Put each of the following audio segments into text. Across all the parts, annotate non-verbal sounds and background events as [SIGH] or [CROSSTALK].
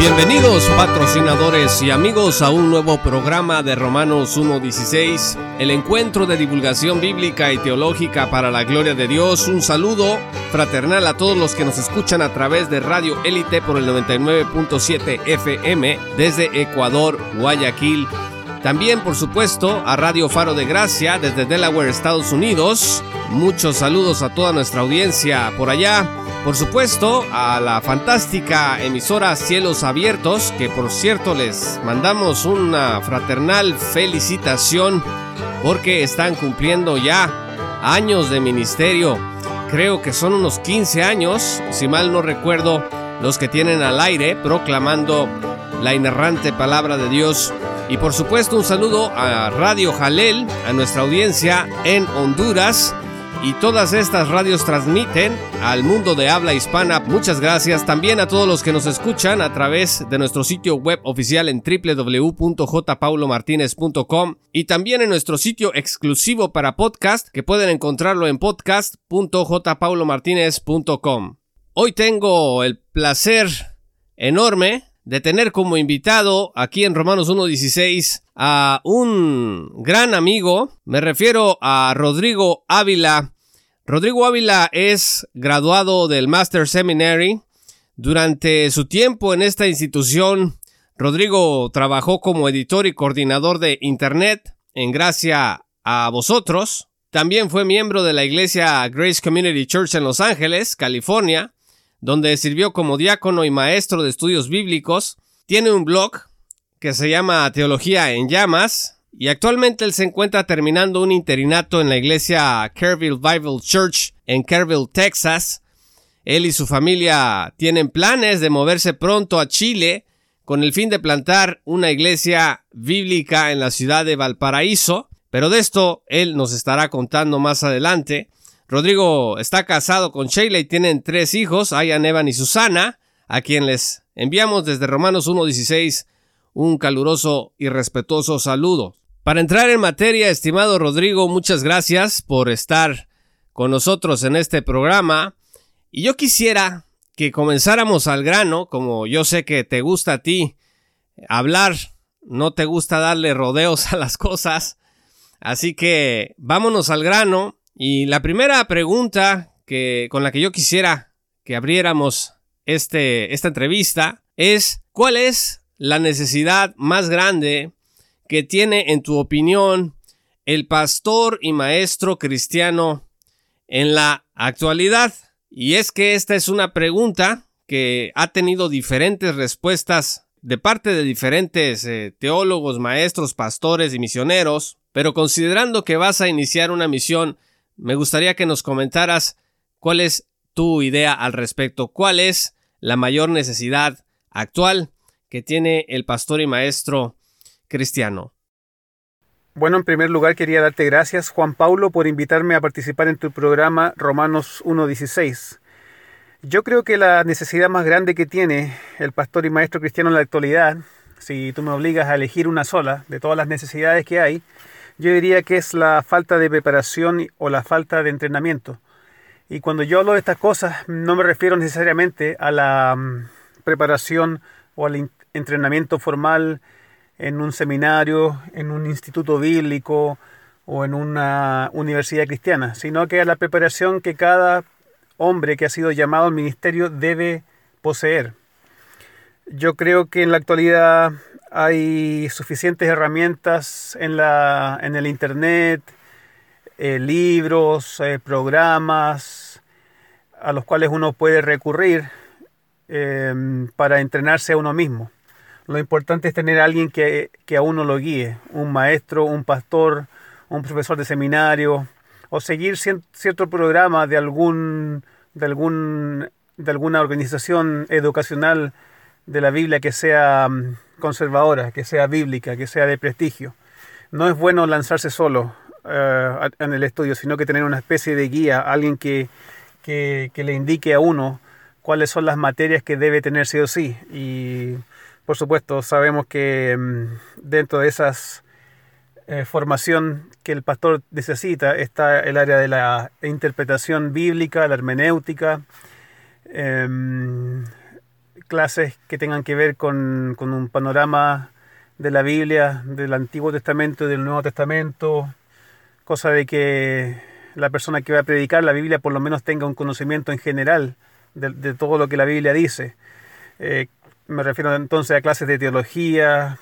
Bienvenidos patrocinadores y amigos a un nuevo programa de Romanos 1.16, el encuentro de divulgación bíblica y teológica para la gloria de Dios. Un saludo fraternal a todos los que nos escuchan a través de Radio Élite por el 99.7 FM desde Ecuador, Guayaquil. También, por supuesto, a Radio Faro de Gracia desde Delaware, Estados Unidos. Muchos saludos a toda nuestra audiencia por allá. Por supuesto, a la fantástica emisora Cielos Abiertos, que por cierto les mandamos una fraternal felicitación porque están cumpliendo ya años de ministerio. Creo que son unos 15 años, si mal no recuerdo, los que tienen al aire proclamando la inerrante palabra de Dios. Y por supuesto un saludo a Radio Jalel, a nuestra audiencia en Honduras y todas estas radios transmiten al mundo de habla hispana. Muchas gracias también a todos los que nos escuchan a través de nuestro sitio web oficial en www.jpaulomartinez.com y también en nuestro sitio exclusivo para podcast que pueden encontrarlo en podcast.jpaulomartinez.com. Hoy tengo el placer enorme de tener como invitado aquí en Romanos 1.16 a un gran amigo, me refiero a Rodrigo Ávila. Rodrigo Ávila es graduado del Master Seminary. Durante su tiempo en esta institución, Rodrigo trabajó como editor y coordinador de Internet en gracia a vosotros. También fue miembro de la iglesia Grace Community Church en Los Ángeles, California, donde sirvió como diácono y maestro de estudios bíblicos. Tiene un blog que se llama Teología en Llamas y actualmente él se encuentra terminando un interinato en la iglesia Kerrville Bible Church en Kerrville, Texas. Él y su familia tienen planes de moverse pronto a Chile con el fin de plantar una iglesia bíblica en la ciudad de Valparaíso, pero de esto él nos estará contando más adelante. Rodrigo está casado con Sheila y tienen tres hijos, Ayan, Evan y Susana, a quien les enviamos desde Romanos 1.16 un caluroso y respetuoso saludo. Para entrar en materia, estimado Rodrigo, muchas gracias por estar con nosotros en este programa. Y yo quisiera que comenzáramos al grano, como yo sé que te gusta a ti hablar, no te gusta darle rodeos a las [LAUGHS] cosas. Así que vámonos al grano y la primera pregunta que, con la que yo quisiera que abriéramos este, esta entrevista es, ¿cuál es la necesidad más grande que tiene, en tu opinión, el pastor y maestro cristiano en la actualidad? Y es que esta es una pregunta que ha tenido diferentes respuestas de parte de diferentes eh, teólogos, maestros, pastores y misioneros, pero considerando que vas a iniciar una misión me gustaría que nos comentaras cuál es tu idea al respecto, cuál es la mayor necesidad actual que tiene el pastor y maestro cristiano. Bueno, en primer lugar quería darte gracias, Juan Paulo, por invitarme a participar en tu programa Romanos 1.16. Yo creo que la necesidad más grande que tiene el pastor y maestro cristiano en la actualidad, si tú me obligas a elegir una sola de todas las necesidades que hay, yo diría que es la falta de preparación o la falta de entrenamiento. Y cuando yo hablo de estas cosas, no me refiero necesariamente a la mm, preparación o al entrenamiento formal en un seminario, en un instituto bíblico o en una universidad cristiana, sino que a la preparación que cada hombre que ha sido llamado al ministerio debe poseer. Yo creo que en la actualidad hay suficientes herramientas en, la, en el Internet, eh, libros, eh, programas a los cuales uno puede recurrir em, para entrenarse a uno mismo. Lo importante es tener a alguien que, que a uno lo guíe, un maestro, un pastor, un profesor de seminario, o seguir cierto programa de, algún, de, algún, de alguna organización educacional de la Biblia que sea conservadora, que sea bíblica, que sea de prestigio. No es bueno lanzarse solo eh, en el estudio, sino que tener una especie de guía, alguien que, que, le indique a uno cuáles son las materias que debe tener sí o sí. Y por supuesto sabemos que mm, dentro de esas eh, formación que el pastor necesita está el área de la interpretación bíblica, la hermenéutica, em, clases que tengan que ver con, un panorama de la Biblia, del Antiguo Testamento y del Nuevo Testamento, cosa de que la persona que va a predicar la Biblia por lo menos tenga un conocimiento en general de, todo lo que la Biblia dice. Eh, me refiero entonces a clases de teología,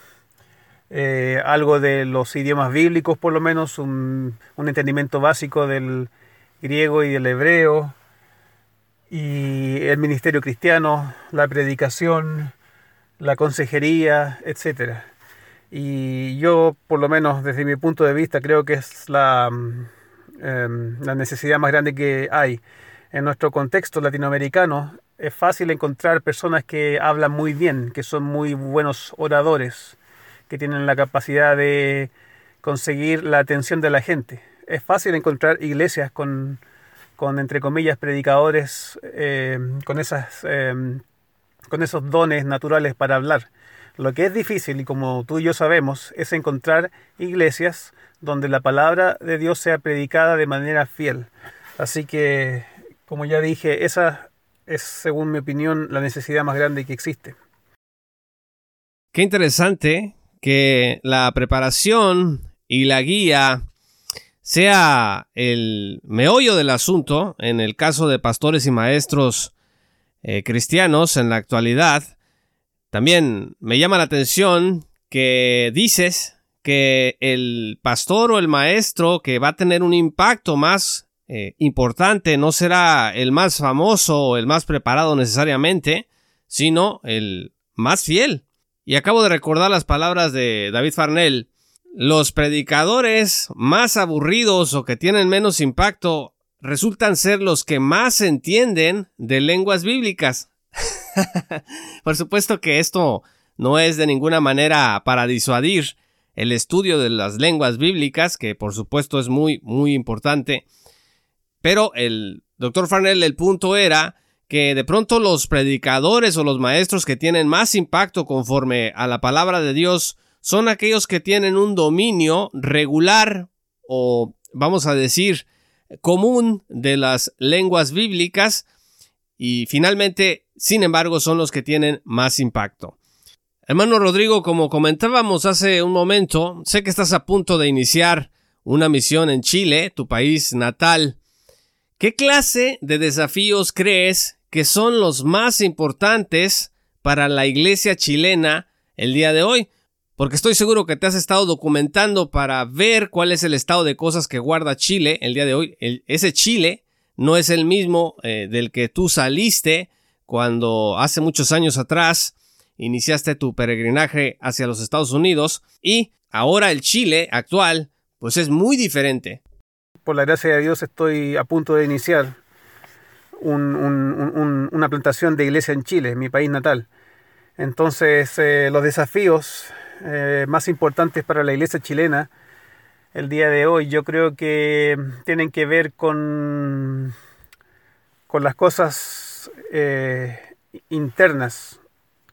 eh, algo de los idiomas bíblicos por lo menos, un, un, entendimiento básico del griego y del hebreo, y el ministerio cristiano, la predicación, la consejería, etcétera. Y yo, por lo menos desde mi punto de vista, creo que es la, em, la necesidad más grande que hay. En nuestro contexto latinoamericano es fácil encontrar personas que hablan muy bien, que son muy buenos oradores, que tienen la capacidad de conseguir la atención de la gente. Es fácil encontrar iglesias con, con entre comillas, predicadores em, con, esas, em, con esos dones naturales para hablar. Lo que es difícil, y como tú y yo sabemos, es encontrar iglesias donde la palabra de Dios sea predicada de manera fiel. Así que, como ya dije, esa es, según mi opinión, la necesidad más grande que existe. Qué interesante que la preparación y la guía sea el meollo del asunto en el caso de pastores y maestros eh, cristianos en la actualidad, también me llama la atención que dices que el pastor o el maestro que va a tener un impacto más eh, importante no será el más famoso o el más preparado necesariamente, sino el más fiel. Y acabo de recordar las palabras de David Farnell. Los predicadores más aburridos o que tienen menos impacto resultan ser los que más entienden de lenguas bíblicas. [LAUGHS] Por supuesto que esto no es de ninguna manera para disuadir el estudio de las lenguas bíblicas, que por supuesto es muy, muy importante. Pero el doctor Farnell, el punto era que de pronto los predicadores o los maestros que tienen más impacto conforme a la palabra de Dios son aquellos que tienen un dominio regular o vamos a decir común de las lenguas bíblicas y finalmente sin embargo son los que tienen más impacto. Hermano Rodrigo, como comentábamos hace un momento, sé que estás a punto de iniciar una misión en Chile, tu país natal. ¿Qué clase de desafíos crees que son los más importantes para la iglesia chilena el día de hoy? Porque estoy seguro que te has estado documentando para ver cuál es el estado de cosas que guarda Chile el día de hoy. ese Chile no es el mismo eh, del que tú saliste cuando hace muchos años atrás iniciaste tu peregrinaje hacia los Estados Unidos y ahora el Chile actual pues es muy diferente. Por la gracia de Dios estoy a punto de iniciar una plantación de iglesia en Chile, mi país natal. Entonces eh, los desafíos eh, más importantes para la iglesia chilena el día de hoy yo creo que tienen que ver con, con las cosas eh, internas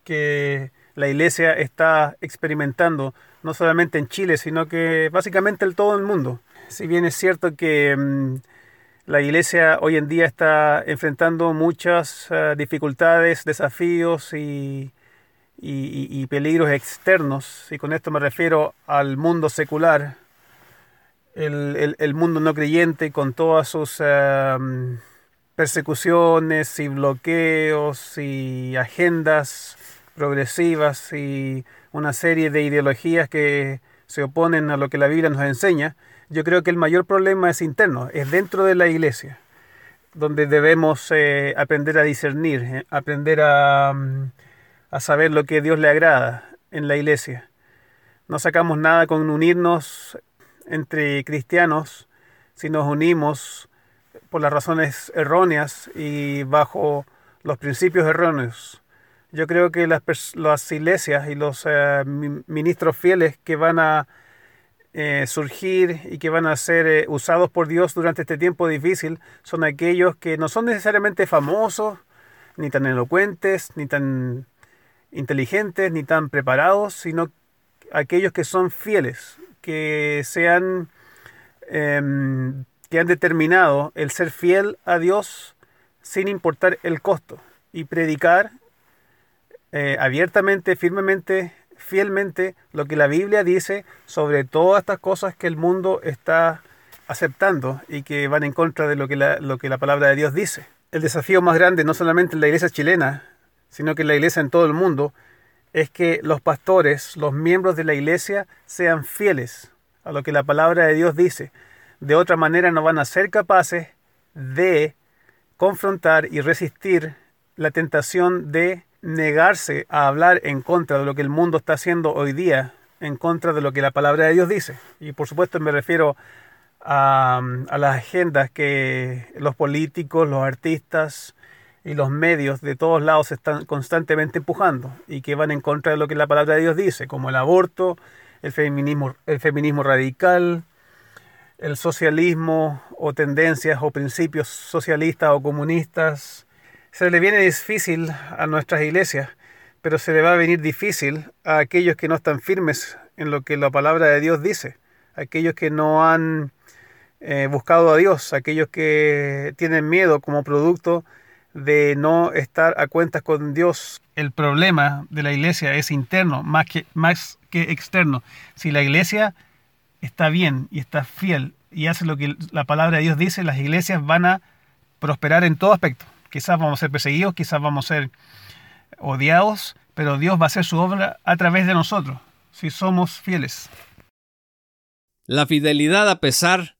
que la iglesia está experimentando, no solamente en Chile, sino que básicamente en todo el mundo. Si bien es cierto que mm, la iglesia hoy en día está enfrentando muchas eh, dificultades, desafíos y, y, peligros externos, y con esto me refiero al mundo secular, el, el, mundo no creyente con todas sus... Eh, persecuciones y bloqueos y agendas progresivas y una serie de ideologías que se oponen a lo que la Biblia nos enseña, yo creo que el mayor problema es interno, es dentro de la iglesia, donde debemos eh, aprender a discernir, eh, aprender a, mm, a saber lo que Dios le agrada en la iglesia. No sacamos nada con unirnos entre cristianos si nos unimos por las razones erróneas y bajo los principios erróneos. Yo creo que las, las iglesias y los eh, ministros fieles que van a eh, surgir y que van a ser eh, usados por Dios durante este tiempo difícil son aquellos que no son necesariamente famosos, ni tan elocuentes, ni tan inteligentes, ni tan preparados, sino aquellos que son fieles, que sean em, que han determinado el ser fiel a Dios sin importar el costo y predicar eh, abiertamente, firmemente, fielmente lo que la Biblia dice sobre todas estas cosas que el mundo está aceptando y que van en contra de lo que la, lo que la palabra de Dios dice. El desafío más grande, no solamente en la iglesia chilena, sino que la iglesia en todo el mundo, es que los pastores, los miembros de la iglesia, sean fieles a lo que la palabra de Dios dice. De otra manera no van a ser capaces de confrontar y resistir la tentación de negarse a hablar en contra de lo que el mundo está haciendo hoy día, en contra de lo que la palabra de Dios dice. Y por supuesto me refiero a, a las agendas que los políticos, los artistas, y los medios de todos lados están constantemente empujando y que van en contra de lo que la palabra de Dios dice, como el aborto, el feminismo, el feminismo radical, el socialismo o tendencias o principios socialistas o comunistas. Se le viene difícil a nuestras iglesias, pero se le va a venir difícil a aquellos que no están firmes en lo que la palabra de Dios dice, aquellos que no han eh, buscado a Dios, aquellos que tienen miedo como producto de no estar a cuentas con Dios. El problema de la iglesia es interno más que, más que externo. Si la iglesia está bien y está fiel y hace lo que la palabra de Dios dice, las iglesias van a prosperar en todo aspecto. Quizás vamos a ser perseguidos, quizás vamos a ser odiados, pero Dios va a hacer su obra a través de nosotros, si somos fieles. La fidelidad a pesar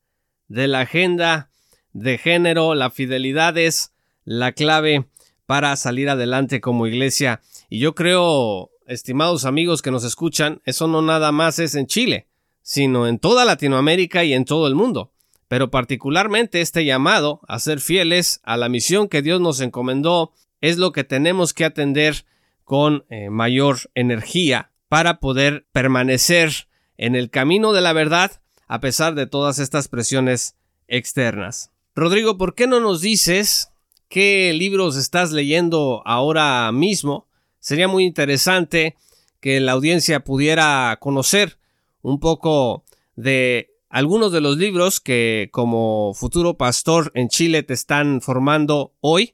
de la agenda de género, la fidelidad es la clave para salir adelante como iglesia. Y yo creo, estimados amigos que nos escuchan, eso no nada más es en Chile, sino en toda Latinoamérica y en todo el mundo. Pero particularmente este llamado a ser fieles a la misión que Dios nos encomendó es lo que tenemos que atender con eh, mayor energía para poder permanecer en el camino de la verdad a pesar de todas estas presiones externas. Rodrigo, ¿por qué no nos dices qué libros estás leyendo ahora mismo. Sería muy interesante que la audiencia pudiera conocer un poco de algunos de los libros que como futuro pastor en Chile te están formando hoy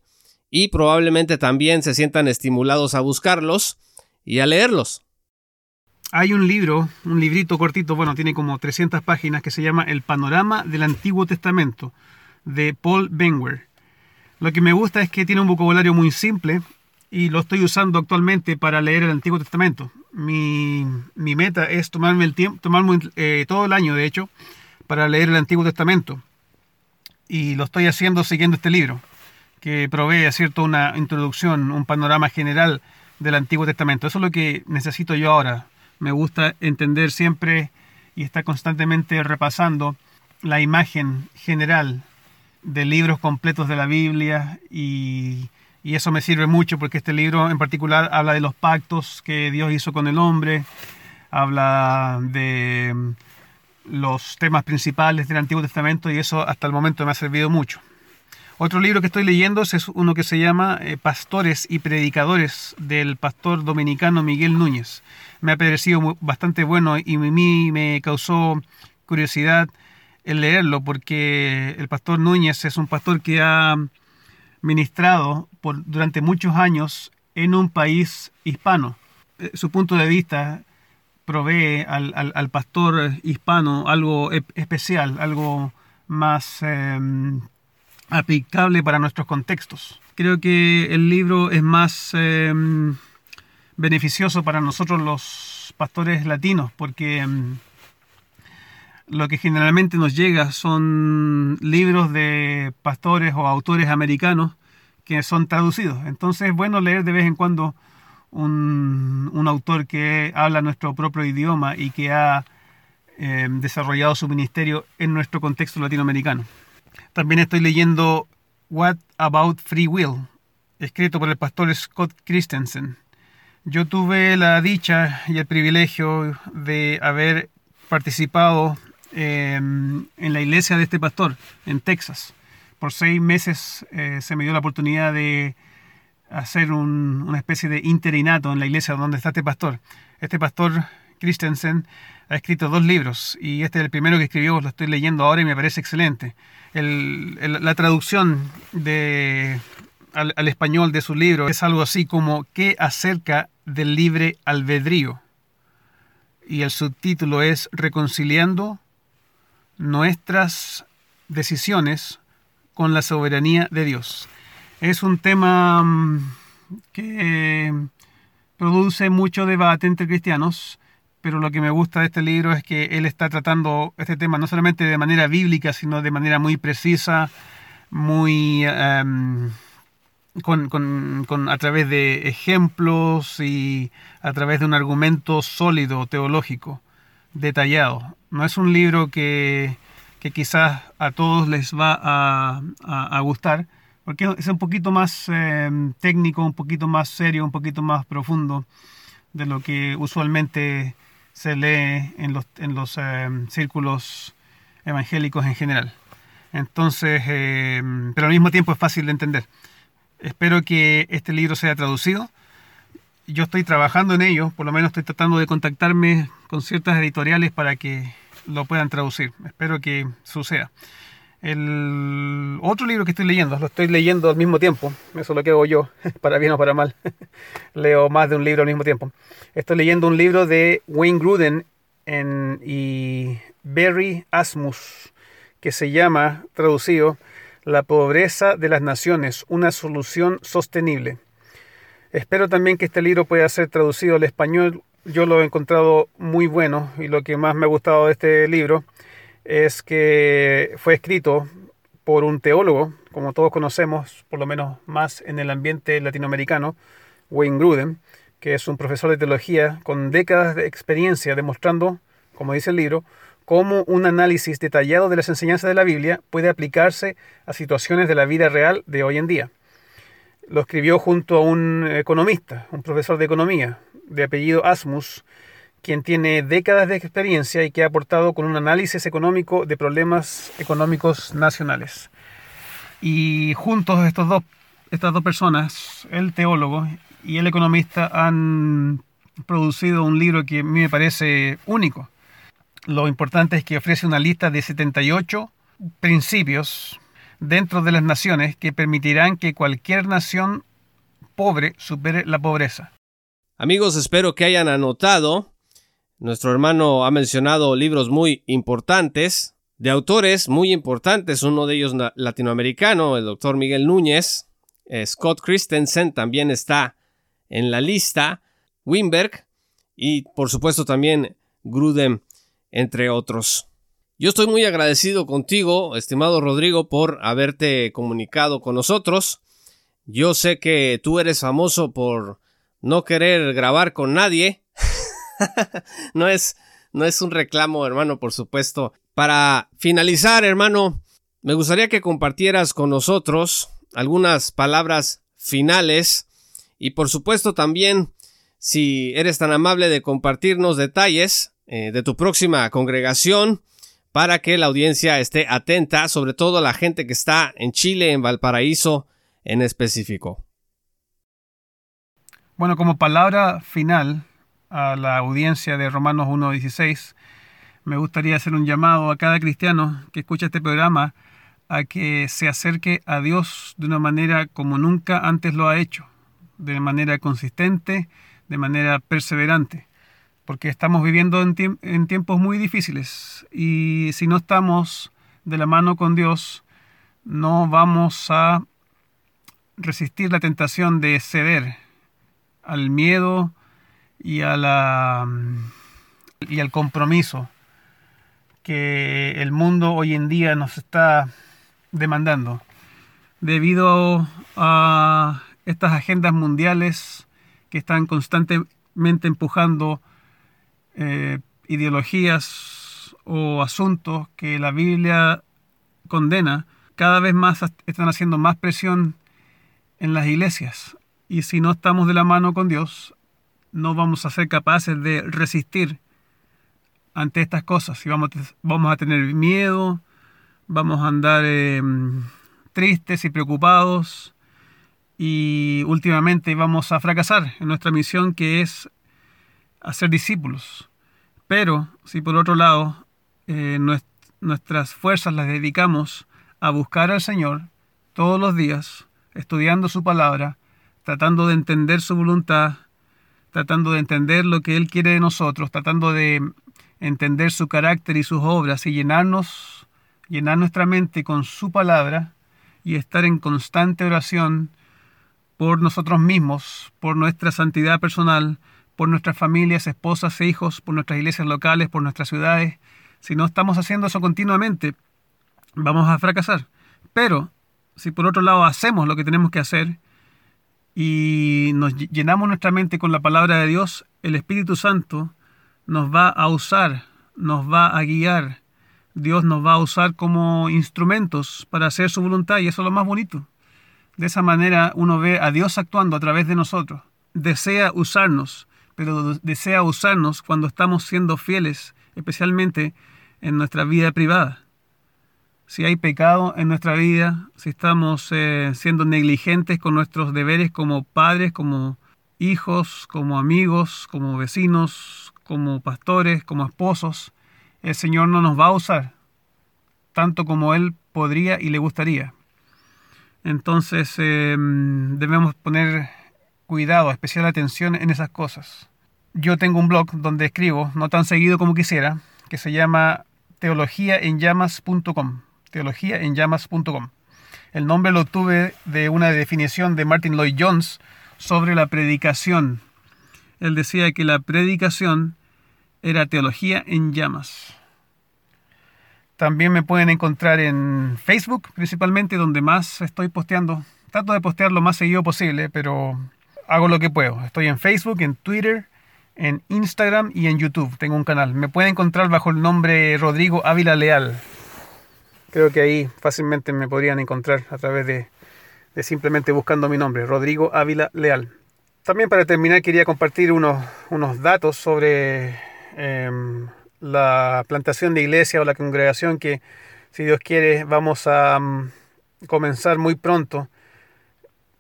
y probablemente también se sientan estimulados a buscarlos y a leerlos. Hay un libro, un librito cortito, bueno, tiene como 300 páginas que se llama El Panorama del Antiguo Testamento de Paul Benwer. Lo que me gusta es que tiene un vocabulario muy simple y lo estoy usando actualmente para leer el Antiguo Testamento. Mi, meta es tomarme el tiempo, tomarme eh, todo el año, de hecho, para leer el Antiguo Testamento. Y lo estoy haciendo siguiendo este libro, que provee, ¿cierto?, una introducción, un panorama general del Antiguo Testamento. Eso es lo que necesito yo ahora. Me gusta entender siempre y estar constantemente repasando la imagen general de libros completos de la Biblia y, eso me sirve mucho porque este libro en particular habla de los pactos que Dios hizo con el hombre, habla de mm, los temas principales del Antiguo Testamento y eso hasta el momento me ha servido mucho. Otro libro que estoy leyendo es uno que se llama eh, Pastores y Predicadores del pastor dominicano Miguel Núñez. Me ha parecido bastante bueno y a mí me causó curiosidad el leerlo porque el pastor Núñez es un pastor que ha ministrado durante muchos años en un país hispano. Eh, su punto de vista provee al, pastor hispano algo especial, algo más em, aplicable para nuestros contextos. Creo que el libro es más em, beneficioso para nosotros los pastores latinos porque em, lo que generalmente nos llega son libros de pastores o autores americanos que son traducidos. Entonces es bueno leer de vez en cuando un, autor que habla nuestro propio idioma y que ha eh, desarrollado su ministerio en nuestro contexto latinoamericano. También estoy leyendo What About Free Will, escrito por el pastor Scott Christensen. Yo tuve la dicha y el privilegio de haber participado em, en la iglesia de este pastor en Texas. Por seis meses eh, se me dio la oportunidad de hacer una especie de interinato en la iglesia donde está este pastor. Este pastor Christensen ha escrito dos libros y este es el primero que escribió, lo estoy leyendo ahora y me parece excelente. la traducción de, al, al, español de su libro es algo así como ¿Qué acerca del libre albedrío? Y el subtítulo es Reconciliando nuestras decisiones con la soberanía de Dios. Es un tema mm, que produce mucho debate entre cristianos pero lo que me gusta de este libro es que él está tratando este tema no solamente de manera bíblica, sino de manera muy precisa, muy em, con, a través de ejemplos y a través de un argumento sólido, teológico, detallado. No es un libro que, quizás a todos les va a, gustar, porque es un poquito más em, técnico, un poquito más serio, un poquito más profundo de lo que usualmente se lee en los, en los eh, círculos evangélicos en general. Entonces, eh, pero al mismo tiempo es fácil de entender. Espero que este libro sea traducido. Yo estoy trabajando en ello, por lo menos estoy tratando de contactarme con ciertas editoriales para que lo puedan traducir. Espero que suceda. El otro libro que estoy leyendo, lo estoy leyendo al mismo tiempo, eso es lo que hago yo, [LAUGHS] para bien o para mal. [LAUGHS] Leo más de un libro al mismo tiempo. Estoy leyendo un libro de Wayne Gruden y Barry Asmus, que se llama, traducido, La pobreza de las naciones, una solución sostenible. Espero también que este libro pueda ser traducido al español. Yo lo he encontrado muy bueno y lo que más me ha gustado de este libro es que fue escrito por un teólogo, como todos conocemos, por lo menos más en el ambiente latinoamericano, Wayne Gruden, que es un profesor de teología con décadas de experiencia demostrando, como dice el libro, cómo un análisis detallado de las enseñanzas de la Biblia puede aplicarse a situaciones de la vida real de hoy en día. Lo escribió junto a un economista, un profesor de economía, de apellido Asmus, quien tiene décadas de experiencia y que ha aportado con un análisis económico de problemas económicos nacionales. Y juntos estos dos, estas dos personas, el teólogo y el economista, han producido un libro que a mí me parece único. Lo importante es que ofrece una lista de 78 principios dentro de las naciones que permitirán que cualquier nación pobre supere la pobreza. Amigos, espero que hayan anotado nuestro hermano ha mencionado libros muy importantes, de autores muy importantes, uno de ellos latinoamericano, el doctor Miguel Núñez, eh, Scott Christensen también está en la lista, Wimberg y por supuesto también Gruden, entre otros. Yo estoy muy agradecido contigo, estimado Rodrigo, por haberte comunicado con nosotros. Yo sé que tú eres famoso por no querer grabar con nadie, [LAUGHS] no es, no es un reclamo, hermano, por supuesto. Para finalizar, hermano, me gustaría que compartieras con nosotros algunas palabras finales y por supuesto también si eres tan amable de compartirnos detalles eh, de tu próxima congregación para que la audiencia esté atenta, sobre todo la gente que está en Chile, en Valparaíso en específico. Bueno, como palabra final, a la audiencia de Romanos 1.16, me gustaría hacer un llamado a cada cristiano que escucha este programa a que se acerque a Dios de una manera como nunca antes lo ha hecho, de manera consistente, de manera perseverante, porque estamos viviendo en, tiempos muy difíciles y si no estamos de la mano con Dios, no vamos a resistir la tentación de ceder al miedo, y, a la, y al compromiso que el mundo hoy en día nos está demandando. Debido a estas agendas mundiales que están constantemente empujando eh, ideologías o asuntos que la Biblia condena, cada vez más están haciendo más presión en las iglesias. Y si no estamos de la mano con Dios, no vamos a ser capaces de resistir ante estas cosas. Y vamos, vamos a tener miedo, vamos a andar em, tristes y preocupados y últimamente vamos a fracasar en nuestra misión que es hacer discípulos. Pero si por otro lado eh, nuestras fuerzas las dedicamos a buscar al Señor todos los días, estudiando su palabra, tratando de entender su voluntad, tratando de entender lo que Él quiere de nosotros, tratando de entender su carácter y sus obras y llenarnos, llenar nuestra mente con su palabra y estar en constante oración por nosotros mismos, por nuestra santidad personal, por nuestras familias, esposas e hijos, por nuestras iglesias locales, por nuestras ciudades. Si no estamos haciendo eso continuamente, vamos a fracasar. Pero si por otro lado hacemos lo que tenemos que hacer y nos llenamos nuestra mente con la palabra de Dios, el Espíritu Santo nos va a usar, nos va a guiar. Dios nos va a usar como instrumentos para hacer su voluntad y eso es lo más bonito. De esa manera uno ve a Dios actuando a través de nosotros. Desea usarnos, pero desea usarnos cuando estamos siendo fieles, especialmente en nuestra vida privada si hay pecado en nuestra vida, si estamos eh, siendo negligentes con nuestros deberes como padres, como hijos, como amigos, como vecinos, como pastores, como esposos, el Señor no nos va a usar tanto como Él podría y le gustaría. Entonces em, debemos poner cuidado, especial atención en esas cosas. Yo tengo un blog donde escribo, no tan seguido como quisiera, que se llama teologiaenllamas.com teologiaenllamas.com. El nombre lo obtuve de una definición de Martin Lloyd Jones sobre la predicación. Él decía que la predicación era teología en llamas. También me pueden encontrar en Facebook, principalmente donde más estoy posteando. Trato de postear lo más seguido posible, pero hago lo que puedo. Estoy en Facebook, en Twitter, en Instagram y en YouTube. Tengo un canal. Me pueden encontrar bajo el nombre Rodrigo Ávila Leal. Creo que ahí fácilmente me podrían encontrar a través de, simplemente buscando mi nombre, Rodrigo Ávila Leal. También para terminar quería compartir unos, unos datos sobre em, la plantación de iglesia o la congregación que, si Dios quiere, vamos a mm, comenzar muy pronto,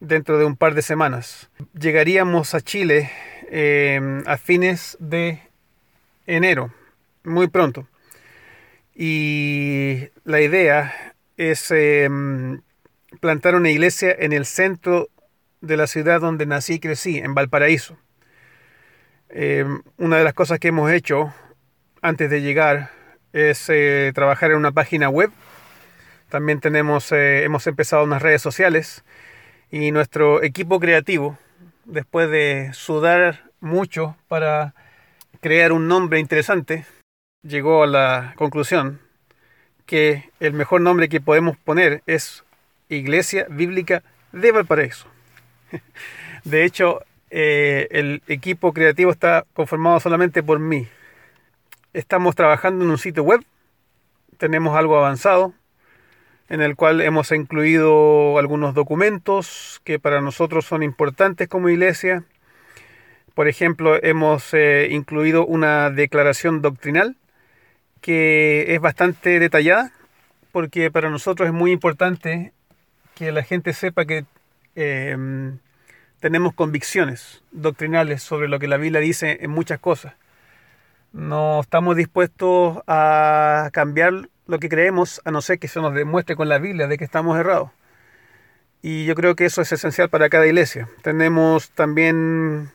dentro de un par de semanas. Llegaríamos a Chile em, a fines de enero, muy pronto. Y la idea es em, plantar una iglesia en el centro de la ciudad donde nací y crecí, en Valparaíso. Em, una de las cosas que hemos hecho antes de llegar es eh, trabajar en una página web. También tenemos, eh, hemos empezado unas redes sociales y nuestro equipo creativo, después de sudar mucho para crear un nombre interesante, llegó a la conclusión que el mejor nombre que podemos poner es Iglesia Bíblica de Valparaíso. [LAUGHS] De hecho, eh, el equipo creativo está conformado solamente por mí. Estamos trabajando en un sitio web, tenemos algo avanzado, en el cual hemos incluido algunos documentos que para nosotros son importantes como iglesia. Por ejemplo, hemos eh, incluido una declaración doctrinal que es bastante detallada, porque para nosotros es muy importante que la gente sepa que em, tenemos convicciones doctrinales sobre lo que la Biblia dice en muchas cosas. No estamos dispuestos a cambiar lo que creemos, a no ser que se nos demuestre con la Biblia de que estamos errados. Y yo creo que eso es esencial para cada iglesia. Tenemos también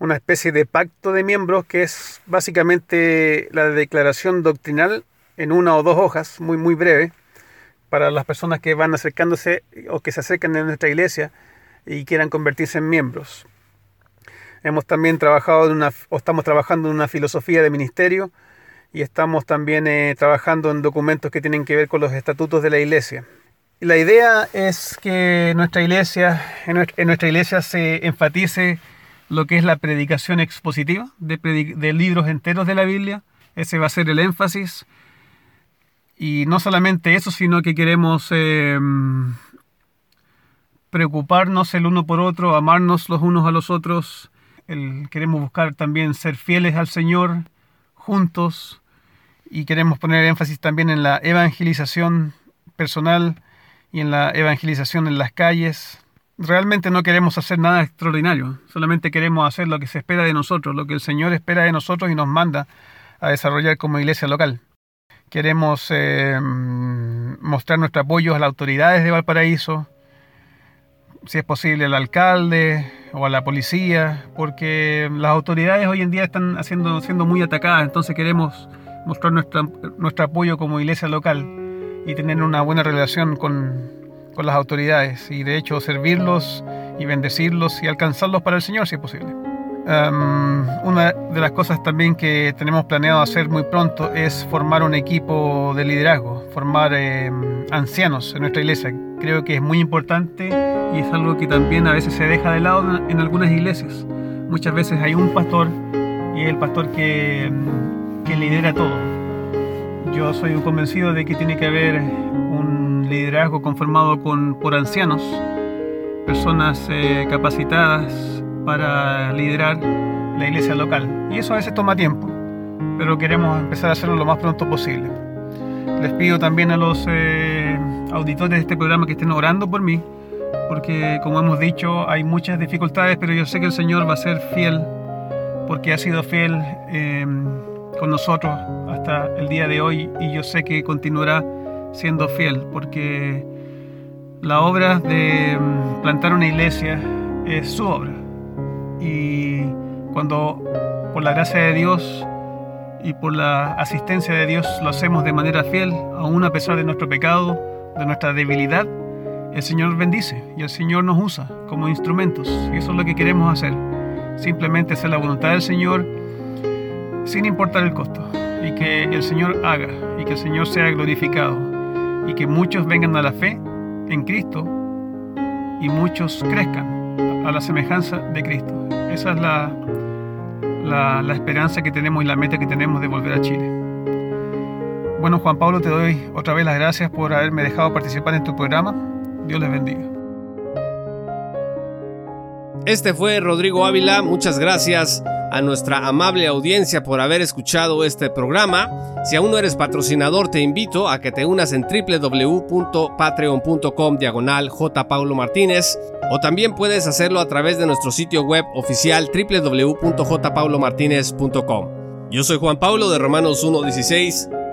una especie de pacto de miembros que es básicamente la declaración doctrinal en una o dos hojas, muy, muy breve, para las personas que van acercándose o que se acercan a nuestra iglesia y quieran convertirse en miembros. Hemos también trabajado o estamos trabajando en una filosofía de ministerio y estamos también eh, trabajando en documentos que tienen que ver con los estatutos de la iglesia. la idea es que nuestra iglesia, en nuestra iglesia se enfatice lo que es la predicación expositiva de, libros enteros de la Biblia. Ese va a ser el énfasis. Y no solamente eso, sino que queremos em, preocuparnos el uno por otro, amarnos los unos a los otros. queremos buscar también ser fieles al Señor, juntos y queremos poner énfasis también en la evangelización personal y en la evangelización en las calles. Realmente no queremos hacer nada extraordinario, solamente queremos hacer lo que se espera de nosotros, lo que el Señor espera de nosotros y nos manda a desarrollar como iglesia local. Queremos eh, mostrar nuestro apoyo a las autoridades de Valparaíso, si es posible al alcalde o a la policía, porque las autoridades hoy en día están haciendo, siendo muy atacadas, entonces queremos mostrar nuestro apoyo como iglesia local y tener una buena relación con, con las autoridades y de hecho servirlos y bendecirlos y alcanzarlos para el Señor si es posible una de las cosas también que tenemos planeado hacer muy pronto es formar un equipo de liderazgo, formar em, ancianos en nuestra iglesia. Creo que es muy importante y es algo que también a veces se deja de lado en algunas iglesias. Muchas veces hay un pastor y es el pastor que, que lidera todo. Yo soy un convencido de que tiene que haber un liderazgo conformado con, por ancianos, personas eh, capacitadas, para liderar la iglesia local. Y eso a veces toma tiempo, pero queremos empezar a hacerlo lo más pronto posible. Les pido también a los eh, auditores de este programa que estén orando por mí, porque como hemos dicho hay muchas dificultades, pero yo sé que el Señor va a ser fiel, porque ha sido fiel em, con nosotros hasta el día de hoy y yo sé que continuará siendo fiel, porque la obra de em, plantar una iglesia es su obra. Y cuando por la gracia de Dios y por la asistencia de Dios lo hacemos de manera fiel, aún a pesar de nuestro pecado, de nuestra debilidad, el Señor bendice y el Señor nos usa como instrumentos. Y eso es lo que queremos hacer. Simplemente hacer la voluntad del Señor sin importar el costo. Y que el Señor haga y que el Señor sea glorificado. Y que muchos vengan a la fe en Cristo y muchos crezcan a la semejanza de Cristo. Esa es la, la, esperanza que tenemos y la meta que tenemos de volver a Chile. Bueno, Juan Pablo, te doy otra vez las gracias por haberme dejado participar en tu programa. Dios les bendiga. Este fue Rodrigo Ávila. Muchas gracias a nuestra amable audiencia por haber escuchado este programa. Si aún no eres patrocinador, te invito a que te unas en www.patreon.com diagonal Martínez o también puedes hacerlo a través de nuestro sitio web oficial www.jpaulomartinez.com. Yo soy Juan Pablo de Romanos 1.16.